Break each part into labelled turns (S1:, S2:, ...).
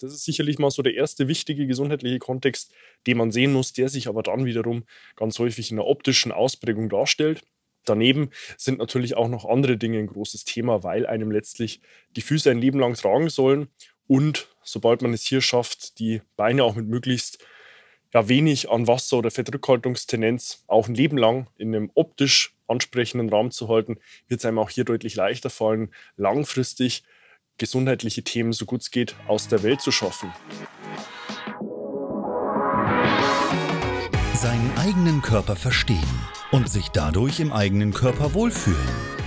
S1: Das ist sicherlich mal so der erste wichtige gesundheitliche Kontext, den man sehen muss, der sich aber dann wiederum ganz häufig in der optischen Ausprägung darstellt. Daneben sind natürlich auch noch andere Dinge ein großes Thema, weil einem letztlich die Füße ein Leben lang tragen sollen und sobald man es hier schafft, die Beine auch mit möglichst ja, wenig an Wasser- oder Fettrückhaltungstendenz auch ein Leben lang in einem optisch ansprechenden Rahmen zu halten, wird es einem auch hier deutlich leichter fallen, langfristig gesundheitliche Themen, so gut es geht, aus der Welt zu schaffen.
S2: Seinen eigenen Körper verstehen und sich dadurch im eigenen Körper wohlfühlen.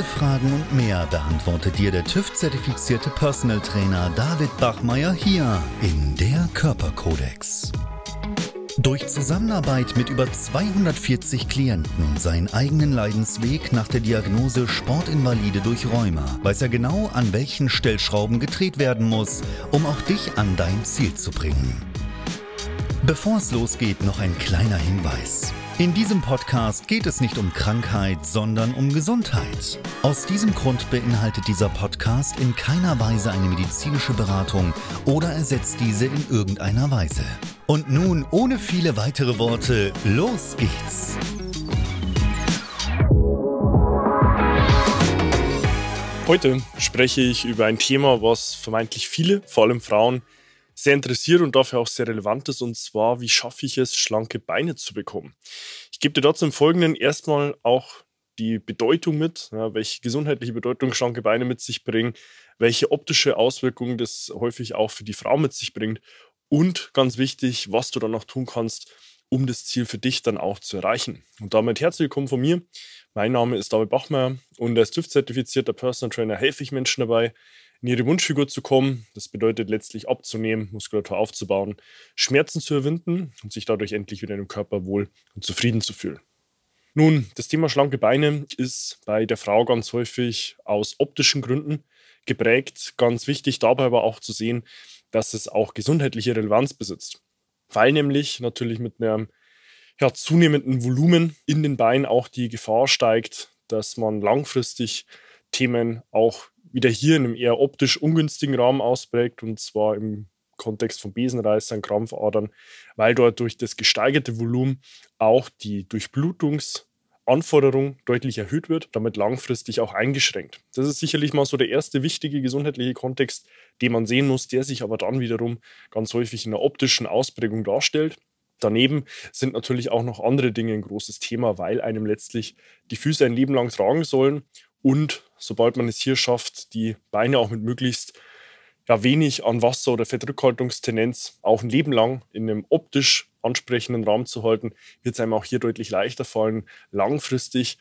S2: Fragen und mehr beantwortet dir der TÜV-zertifizierte Personal Trainer David Bachmeier hier in der Körperkodex. Durch Zusammenarbeit mit über 240 Klienten und seinen eigenen Leidensweg nach der Diagnose Sportinvalide durch Rheuma weiß er genau, an welchen Stellschrauben gedreht werden muss, um auch dich an dein Ziel zu bringen. Bevor es losgeht, noch ein kleiner Hinweis. In diesem Podcast geht es nicht um Krankheit, sondern um Gesundheit. Aus diesem Grund beinhaltet dieser Podcast in keiner Weise eine medizinische Beratung oder ersetzt diese in irgendeiner Weise. Und nun, ohne viele weitere Worte, los geht's!
S1: Heute spreche ich über ein Thema, was vermeintlich viele, vor allem Frauen, sehr interessiert und dafür auch sehr relevant ist, und zwar, wie schaffe ich es, schlanke Beine zu bekommen. Ich gebe dir dazu im Folgenden erstmal auch die Bedeutung mit, ja, welche gesundheitliche Bedeutung schlanke Beine mit sich bringen, welche optische Auswirkungen das häufig auch für die Frau mit sich bringt und ganz wichtig, was du dann noch tun kannst, um das Ziel für dich dann auch zu erreichen. Und damit herzlich willkommen von mir. Mein Name ist David Bachmeier und als TÜV-zertifizierter Personal Trainer helfe ich Menschen dabei, in ihre Wunschfigur zu kommen. Das bedeutet letztlich abzunehmen, Muskulatur aufzubauen, Schmerzen zu überwinden und sich dadurch endlich wieder im Körper wohl und zufrieden zu fühlen. Nun, das Thema schlanke Beine ist bei der Frau ganz häufig aus optischen Gründen geprägt. Ganz wichtig dabei aber auch zu sehen, dass es auch gesundheitliche Relevanz besitzt. Weil nämlich natürlich mit einem ja, zunehmenden Volumen in den Beinen auch die Gefahr steigt, dass man langfristig Themen auch wieder hier in einem eher optisch ungünstigen Rahmen ausprägt, und zwar im Kontext von Besenreißern, Krampfadern, weil dort durch das gesteigerte Volumen auch die Durchblutungsanforderung deutlich erhöht wird, damit langfristig auch eingeschränkt. Das ist sicherlich mal so der erste wichtige gesundheitliche Kontext, den man sehen muss, der sich aber dann wiederum ganz häufig in der optischen Ausprägung darstellt. Daneben sind natürlich auch noch andere Dinge ein großes Thema, weil einem letztlich die Füße ein Leben lang tragen sollen und sobald man es hier schafft, die Beine auch mit möglichst ja, wenig an Wasser- oder Fettrückhaltungstendenz auch ein Leben lang in einem optisch ansprechenden Rahmen zu halten, wird es einem auch hier deutlich leichter fallen, langfristig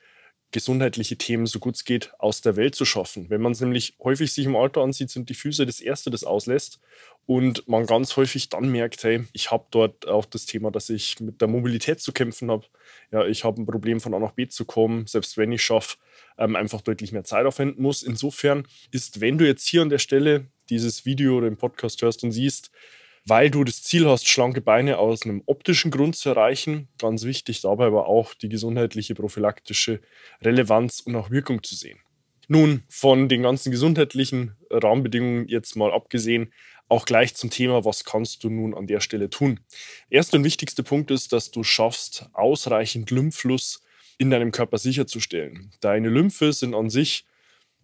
S1: gesundheitliche Themen, so gut es geht, aus der Welt zu schaffen. Wenn man es nämlich häufig sich im Alter ansieht, sind die Füße das Erste, das auslässt. Und man ganz häufig dann merkt, hey, ich habe dort auch das Thema, dass ich mit der Mobilität zu kämpfen habe. Ja, ich habe ein Problem von A nach B zu kommen, selbst wenn ich schaffe, ähm, einfach deutlich mehr Zeit aufwenden muss. Insofern ist, wenn du jetzt hier an der Stelle dieses Video oder den Podcast hörst und siehst, weil du das Ziel hast, schlanke Beine aus einem optischen Grund zu erreichen. Ganz wichtig dabei aber auch die gesundheitliche prophylaktische Relevanz und auch Wirkung zu sehen. Nun, von den ganzen gesundheitlichen Rahmenbedingungen jetzt mal abgesehen, auch gleich zum Thema, was kannst du nun an der Stelle tun? Erster und wichtigster Punkt ist, dass du schaffst, ausreichend Lymphfluss in deinem Körper sicherzustellen. Deine Lymphe sind an sich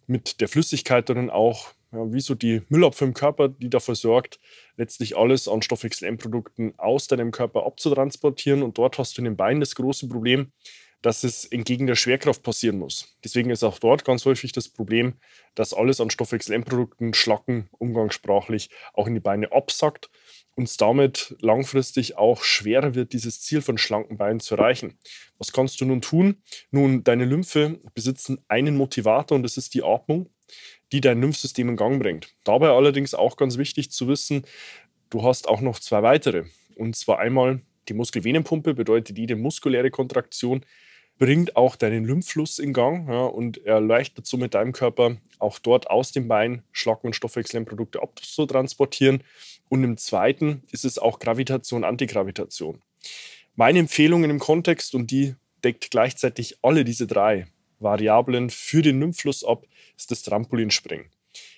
S1: mit der Flüssigkeit dann auch ja, wie so die Müllabfuhr im Körper, die dafür sorgt, letztlich alles an Stoffwechsel-Endprodukten aus deinem Körper abzutransportieren. Und dort hast du in den Beinen das große Problem, dass es entgegen der Schwerkraft passieren muss. Deswegen ist auch dort ganz häufig das Problem, dass alles an Stoffwechsel-Endprodukten, Schlacken, umgangssprachlich, auch in die Beine absackt und es damit langfristig auch schwerer wird, dieses Ziel von schlanken Beinen zu erreichen. Was kannst du nun tun? Nun, deine Lymphe besitzen einen Motivator und das ist die Atmung die dein Lymphsystem in Gang bringt. Dabei allerdings auch ganz wichtig zu wissen, du hast auch noch zwei weitere. Und zwar einmal die Muskelvenenpumpe, bedeutet jede muskuläre Kontraktion bringt auch deinen Lymphfluss in Gang ja, und erleichtert somit deinem Körper auch dort aus dem Bein Schlag- und Stoffwechselprodukte abzutransportieren. Und im zweiten ist es auch Gravitation, Antigravitation. Meine Empfehlungen im Kontext, und die deckt gleichzeitig alle diese drei Variablen für den Lymphfluss ab, ist das Trampolinspringen.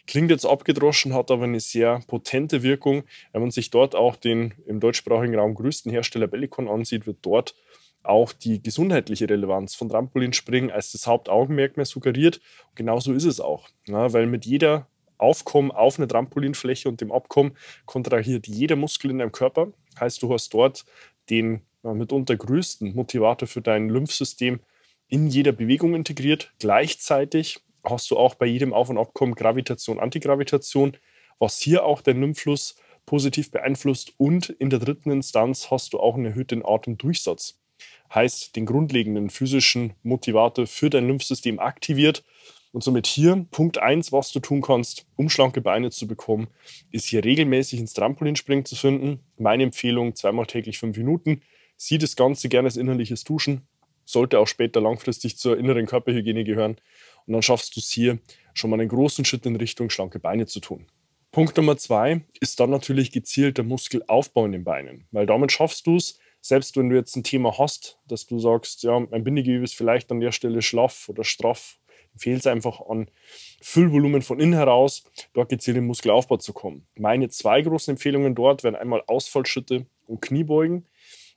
S1: Klingt jetzt abgedroschen, hat aber eine sehr potente Wirkung. Wenn man sich dort auch den im deutschsprachigen Raum größten Hersteller Bellicon ansieht, wird dort auch die gesundheitliche Relevanz von Trampolinspringen als das Hauptaugenmerk mehr suggeriert. Und genauso ist es auch. Ja, weil mit jeder Aufkommen auf eine Trampolinfläche und dem Abkommen kontrahiert jeder Muskel in deinem Körper. Heißt, du hast dort den mitunter größten Motivator für dein Lymphsystem in jeder Bewegung integriert. Gleichzeitig hast du auch bei jedem Auf- und Abkommen Gravitation, Antigravitation, was hier auch den Lymphfluss positiv beeinflusst. Und in der dritten Instanz hast du auch einen erhöhten Atemdurchsatz heißt den grundlegenden physischen Motivator für dein Lymphsystem aktiviert. Und somit hier Punkt 1, was du tun kannst, um schlanke Beine zu bekommen, ist hier regelmäßig ins Trampolinspringen zu finden. Meine Empfehlung, zweimal täglich fünf Minuten. Sieh das Ganze gerne als innerliches Duschen. Sollte auch später langfristig zur inneren Körperhygiene gehören. Und dann schaffst du es hier schon mal einen großen Schritt in Richtung schlanke Beine zu tun. Punkt Nummer zwei ist dann natürlich gezielter Muskelaufbau in den Beinen, weil damit schaffst du es, selbst wenn du jetzt ein Thema hast, dass du sagst, ja, mein Bindegewebe ist vielleicht an der Stelle schlaff oder straff, fehlt es einfach an Füllvolumen von innen heraus, dort gezielt den Muskelaufbau zu kommen. Meine zwei großen Empfehlungen dort wären einmal Ausfallschritte und Kniebeugen,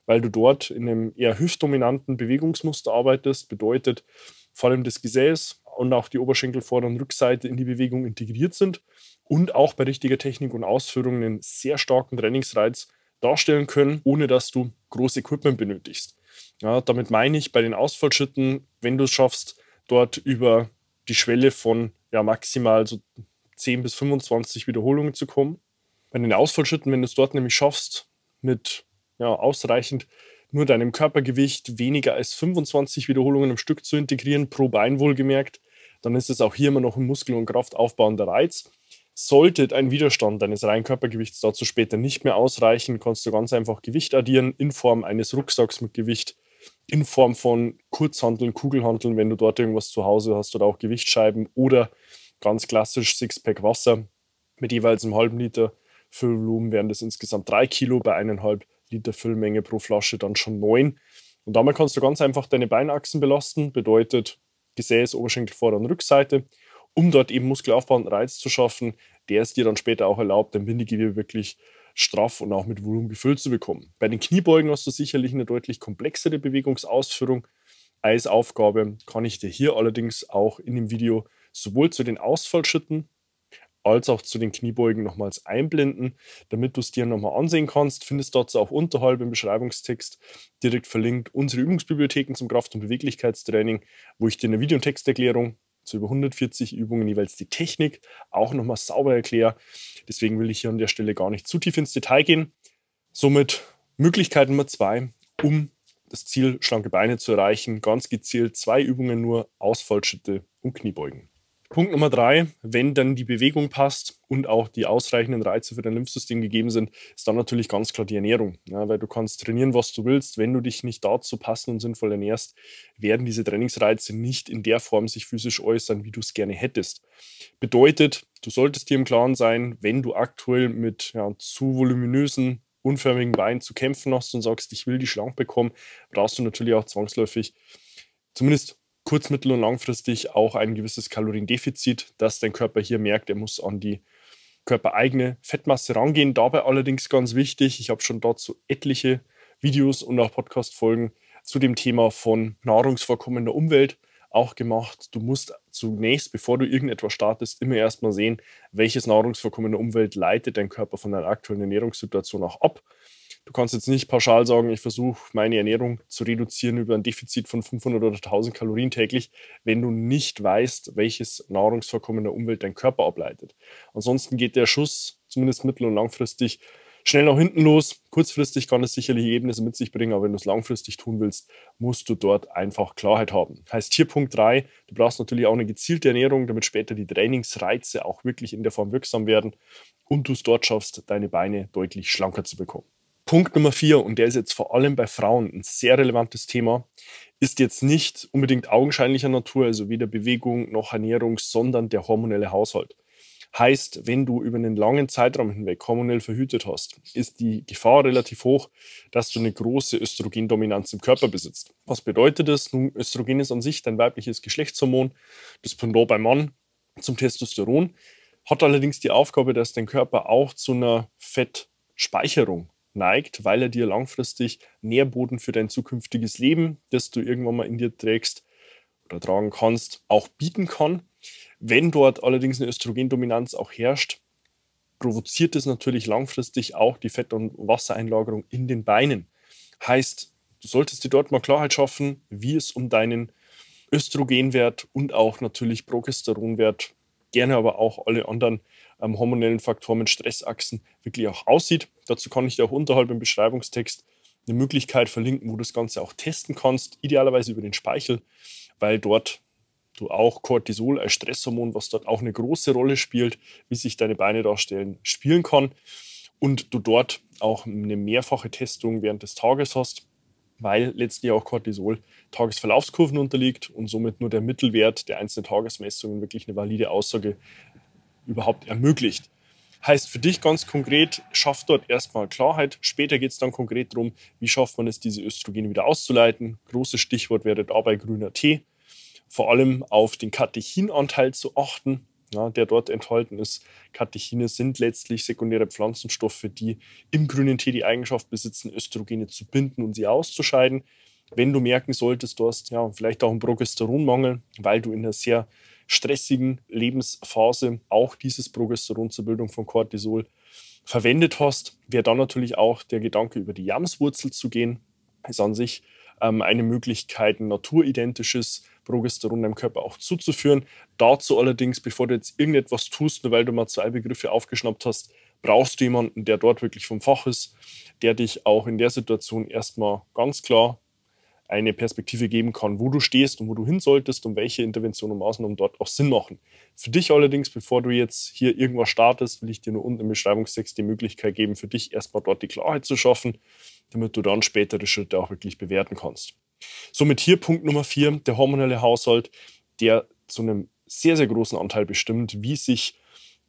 S1: weil du dort in einem eher hüftdominanten Bewegungsmuster arbeitest, bedeutet vor allem das Gesäß und auch die Oberschenkel Vorder- und Rückseite in die Bewegung integriert sind und auch bei richtiger Technik und Ausführung einen sehr starken Trainingsreiz darstellen können, ohne dass du großes Equipment benötigst. Ja, damit meine ich bei den Ausfallschritten, wenn du es schaffst, dort über die Schwelle von ja, maximal so 10 bis 25 Wiederholungen zu kommen. Bei den Ausfallschritten, wenn du es dort nämlich schaffst, mit ja, ausreichend nur deinem Körpergewicht weniger als 25 Wiederholungen im Stück zu integrieren, pro Bein wohlgemerkt, dann ist es auch hier immer noch ein Muskel- und Kraftaufbauender Reiz. Sollte ein Widerstand deines reinen Körpergewichts dazu später nicht mehr ausreichen, kannst du ganz einfach Gewicht addieren in Form eines Rucksacks mit Gewicht, in Form von Kurzhanteln, Kugelhanteln, wenn du dort irgendwas zu Hause hast oder auch Gewichtsscheiben oder ganz klassisch Sixpack Wasser mit jeweils einem halben Liter Füllvolumen wären das insgesamt drei Kilo, bei eineinhalb Liter Füllmenge pro Flasche dann schon neun. Und damit kannst du ganz einfach deine Beinachsen belasten, bedeutet Gesäß, Oberschenkel, Vorder- und Rückseite um dort eben Muskelaufbau und Reiz zu schaffen, der es dir dann später auch erlaubt, dein Bindegewebe wirklich straff und auch mit Volumen gefüllt zu bekommen. Bei den Kniebeugen hast du sicherlich eine deutlich komplexere Bewegungsausführung als Aufgabe. Kann ich dir hier allerdings auch in dem Video sowohl zu den Ausfallschritten als auch zu den Kniebeugen nochmals einblenden, damit du es dir nochmal ansehen kannst. Findest dazu auch unterhalb im Beschreibungstext direkt verlinkt unsere Übungsbibliotheken zum Kraft- und Beweglichkeitstraining, wo ich dir eine Videotexterklärung zu über 140 Übungen jeweils die Technik auch nochmal sauber erkläre. Deswegen will ich hier an der Stelle gar nicht zu tief ins Detail gehen. Somit Möglichkeit Nummer zwei, um das Ziel schlanke Beine zu erreichen, ganz gezielt zwei Übungen nur, Ausfallschritte und Kniebeugen. Punkt Nummer drei, wenn dann die Bewegung passt und auch die ausreichenden Reize für dein Lymphsystem gegeben sind, ist dann natürlich ganz klar die Ernährung. Ja, weil du kannst trainieren, was du willst. Wenn du dich nicht dazu passend und sinnvoll ernährst, werden diese Trainingsreize nicht in der Form sich physisch äußern, wie du es gerne hättest. Bedeutet, du solltest dir im Klaren sein, wenn du aktuell mit ja, zu voluminösen unförmigen Beinen zu kämpfen hast und sagst, ich will die schlank bekommen, brauchst du natürlich auch zwangsläufig zumindest kurz-, mittel- und langfristig auch ein gewisses Kaloriendefizit, dass dein Körper hier merkt, er muss an die körpereigene Fettmasse rangehen. Dabei allerdings ganz wichtig, ich habe schon dazu etliche Videos und auch Podcast-Folgen zu dem Thema von Nahrungsvorkommen in der Umwelt auch gemacht. Du musst zunächst, bevor du irgendetwas startest, immer erstmal sehen, welches Nahrungsvorkommen in der Umwelt leitet dein Körper von deiner aktuellen Ernährungssituation auch ab. Du kannst jetzt nicht pauschal sagen, ich versuche meine Ernährung zu reduzieren über ein Defizit von 500 oder 1000 Kalorien täglich, wenn du nicht weißt, welches Nahrungsvorkommen der Umwelt dein Körper ableitet. Ansonsten geht der Schuss, zumindest mittel- und langfristig, schnell nach hinten los. Kurzfristig kann es sicherlich Ergebnisse mit sich bringen, aber wenn du es langfristig tun willst, musst du dort einfach Klarheit haben. Heißt hier Punkt 3, du brauchst natürlich auch eine gezielte Ernährung, damit später die Trainingsreize auch wirklich in der Form wirksam werden und du es dort schaffst, deine Beine deutlich schlanker zu bekommen. Punkt Nummer 4, und der ist jetzt vor allem bei Frauen ein sehr relevantes Thema, ist jetzt nicht unbedingt augenscheinlicher Natur, also weder Bewegung noch Ernährung, sondern der hormonelle Haushalt. Heißt, wenn du über einen langen Zeitraum hinweg hormonell verhütet hast, ist die Gefahr relativ hoch, dass du eine große Östrogendominanz im Körper besitzt. Was bedeutet das? Nun, Östrogen ist an sich dein weibliches Geschlechtshormon, das Pendant beim Mann zum Testosteron, hat allerdings die Aufgabe, dass dein Körper auch zu einer Fettspeicherung neigt, weil er dir langfristig Nährboden für dein zukünftiges Leben, das du irgendwann mal in dir trägst oder tragen kannst, auch bieten kann. Wenn dort allerdings eine Östrogendominanz auch herrscht, provoziert es natürlich langfristig auch die Fett- und Wassereinlagerung in den Beinen. Heißt, du solltest dir dort mal Klarheit schaffen, wie es um deinen Östrogenwert und auch natürlich Progesteronwert, gerne aber auch alle anderen ähm, hormonellen Faktoren mit Stressachsen wirklich auch aussieht. Dazu kann ich dir auch unterhalb im Beschreibungstext eine Möglichkeit verlinken, wo du das Ganze auch testen kannst, idealerweise über den Speichel, weil dort du auch Cortisol als Stresshormon, was dort auch eine große Rolle spielt, wie sich deine Beine darstellen, spielen kann. Und du dort auch eine mehrfache Testung während des Tages hast, weil letztlich auch Cortisol Tagesverlaufskurven unterliegt und somit nur der Mittelwert der einzelnen Tagesmessungen wirklich eine valide Aussage überhaupt ermöglicht. Heißt für dich ganz konkret, schaff dort erstmal Klarheit. Später geht es dann konkret darum, wie schafft man es, diese Östrogene wieder auszuleiten. Großes Stichwort wäre dabei grüner Tee vor allem auf den Katechinanteil zu achten, ja, der dort enthalten ist. Katechine sind letztlich sekundäre Pflanzenstoffe, die im grünen Tee die Eigenschaft besitzen, Östrogene zu binden und sie auszuscheiden. Wenn du merken solltest, du hast ja, vielleicht auch einen Progesteronmangel, weil du in einer sehr stressigen Lebensphase auch dieses Progesteron zur Bildung von Cortisol verwendet hast, wäre dann natürlich auch der Gedanke, über die Jamswurzel zu gehen. Ist an sich ähm, eine Möglichkeit, ein naturidentisches Progesteron deinem Körper auch zuzuführen. Dazu allerdings, bevor du jetzt irgendetwas tust, nur weil du mal zwei Begriffe aufgeschnappt hast, brauchst du jemanden, der dort wirklich vom Fach ist, der dich auch in der Situation erstmal ganz klar eine Perspektive geben kann, wo du stehst und wo du hin solltest und welche Interventionen und Maßnahmen dort auch Sinn machen. Für dich allerdings, bevor du jetzt hier irgendwas startest, will ich dir nur unten im Beschreibungstext die Möglichkeit geben, für dich erstmal dort die Klarheit zu schaffen, damit du dann spätere Schritte auch wirklich bewerten kannst. Somit hier Punkt Nummer vier, der hormonelle Haushalt, der zu einem sehr, sehr großen Anteil bestimmt, wie sich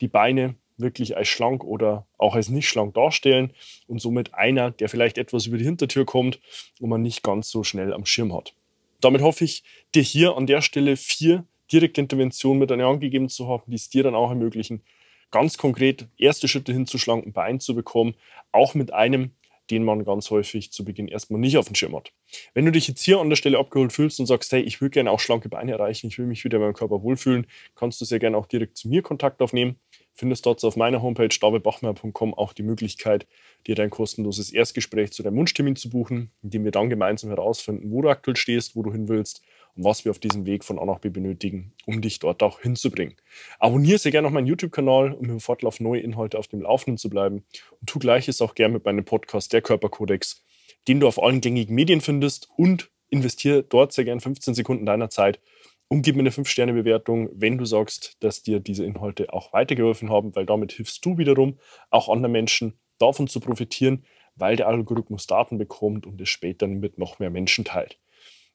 S1: die Beine wirklich als schlank oder auch als nicht schlank darstellen und somit einer, der vielleicht etwas über die Hintertür kommt und man nicht ganz so schnell am Schirm hat. Damit hoffe ich, dir hier an der Stelle vier direkte Interventionen mit an die Hand gegeben zu haben, die es dir dann auch ermöglichen, ganz konkret erste Schritte hin zu schlanken Beinen zu bekommen, auch mit einem den man ganz häufig zu Beginn erstmal nicht auf dem Schirm hat. Wenn du dich jetzt hier an der Stelle abgeholt fühlst und sagst, hey, ich will gerne auch schlanke Beine erreichen, ich will mich wieder in meinem Körper wohlfühlen, kannst du sehr gerne auch direkt zu mir Kontakt aufnehmen. Findest dort auf meiner Homepage davidbachmeier.com auch die Möglichkeit, dir dein kostenloses Erstgespräch zu deinem Wunschtermin zu buchen, in dem wir dann gemeinsam herausfinden, wo du aktuell stehst, wo du hin willst und was wir auf diesem Weg von A nach B benötigen, um dich dort auch hinzubringen. Abonniere sehr gerne noch meinen YouTube-Kanal, um im Fortlauf neue Inhalte auf dem Laufenden zu bleiben. Und tu gleiches auch gerne mit meinem Podcast Der Körperkodex, den du auf allen gängigen Medien findest und investiere dort sehr gerne 15 Sekunden deiner Zeit und gib mir eine 5-Sterne-Bewertung, wenn du sagst, dass dir diese Inhalte auch weitergeholfen haben, weil damit hilfst du wiederum auch anderen Menschen davon zu profitieren, weil der Algorithmus Daten bekommt und es später mit noch mehr Menschen teilt.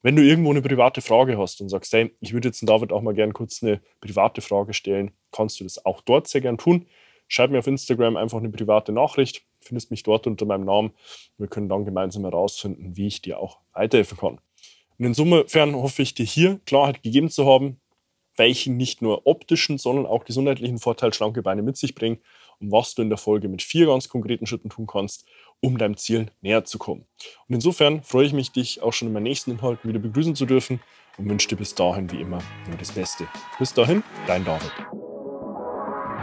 S1: Wenn du irgendwo eine private Frage hast und sagst, hey, ich würde jetzt David auch mal gerne kurz eine private Frage stellen, kannst du das auch dort sehr gern tun. Schreib mir auf Instagram einfach eine private Nachricht, findest mich dort unter meinem Namen. Wir können dann gemeinsam herausfinden, wie ich dir auch weiterhelfen kann. Und insofern hoffe ich dir hier Klarheit gegeben zu haben, welchen nicht nur optischen, sondern auch gesundheitlichen Vorteil schlanke Beine mit sich bringen und was du in der Folge mit vier ganz konkreten Schritten tun kannst, um deinem Ziel näher zu kommen. Und insofern freue ich mich, dich auch schon in meinen nächsten Inhalten wieder begrüßen zu dürfen und wünsche dir bis dahin wie immer nur das Beste. Bis dahin, dein David.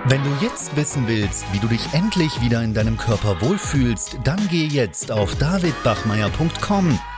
S2: Wenn du jetzt wissen willst, wie du dich endlich wieder in deinem Körper wohlfühlst, dann geh jetzt auf davidbachmeier.com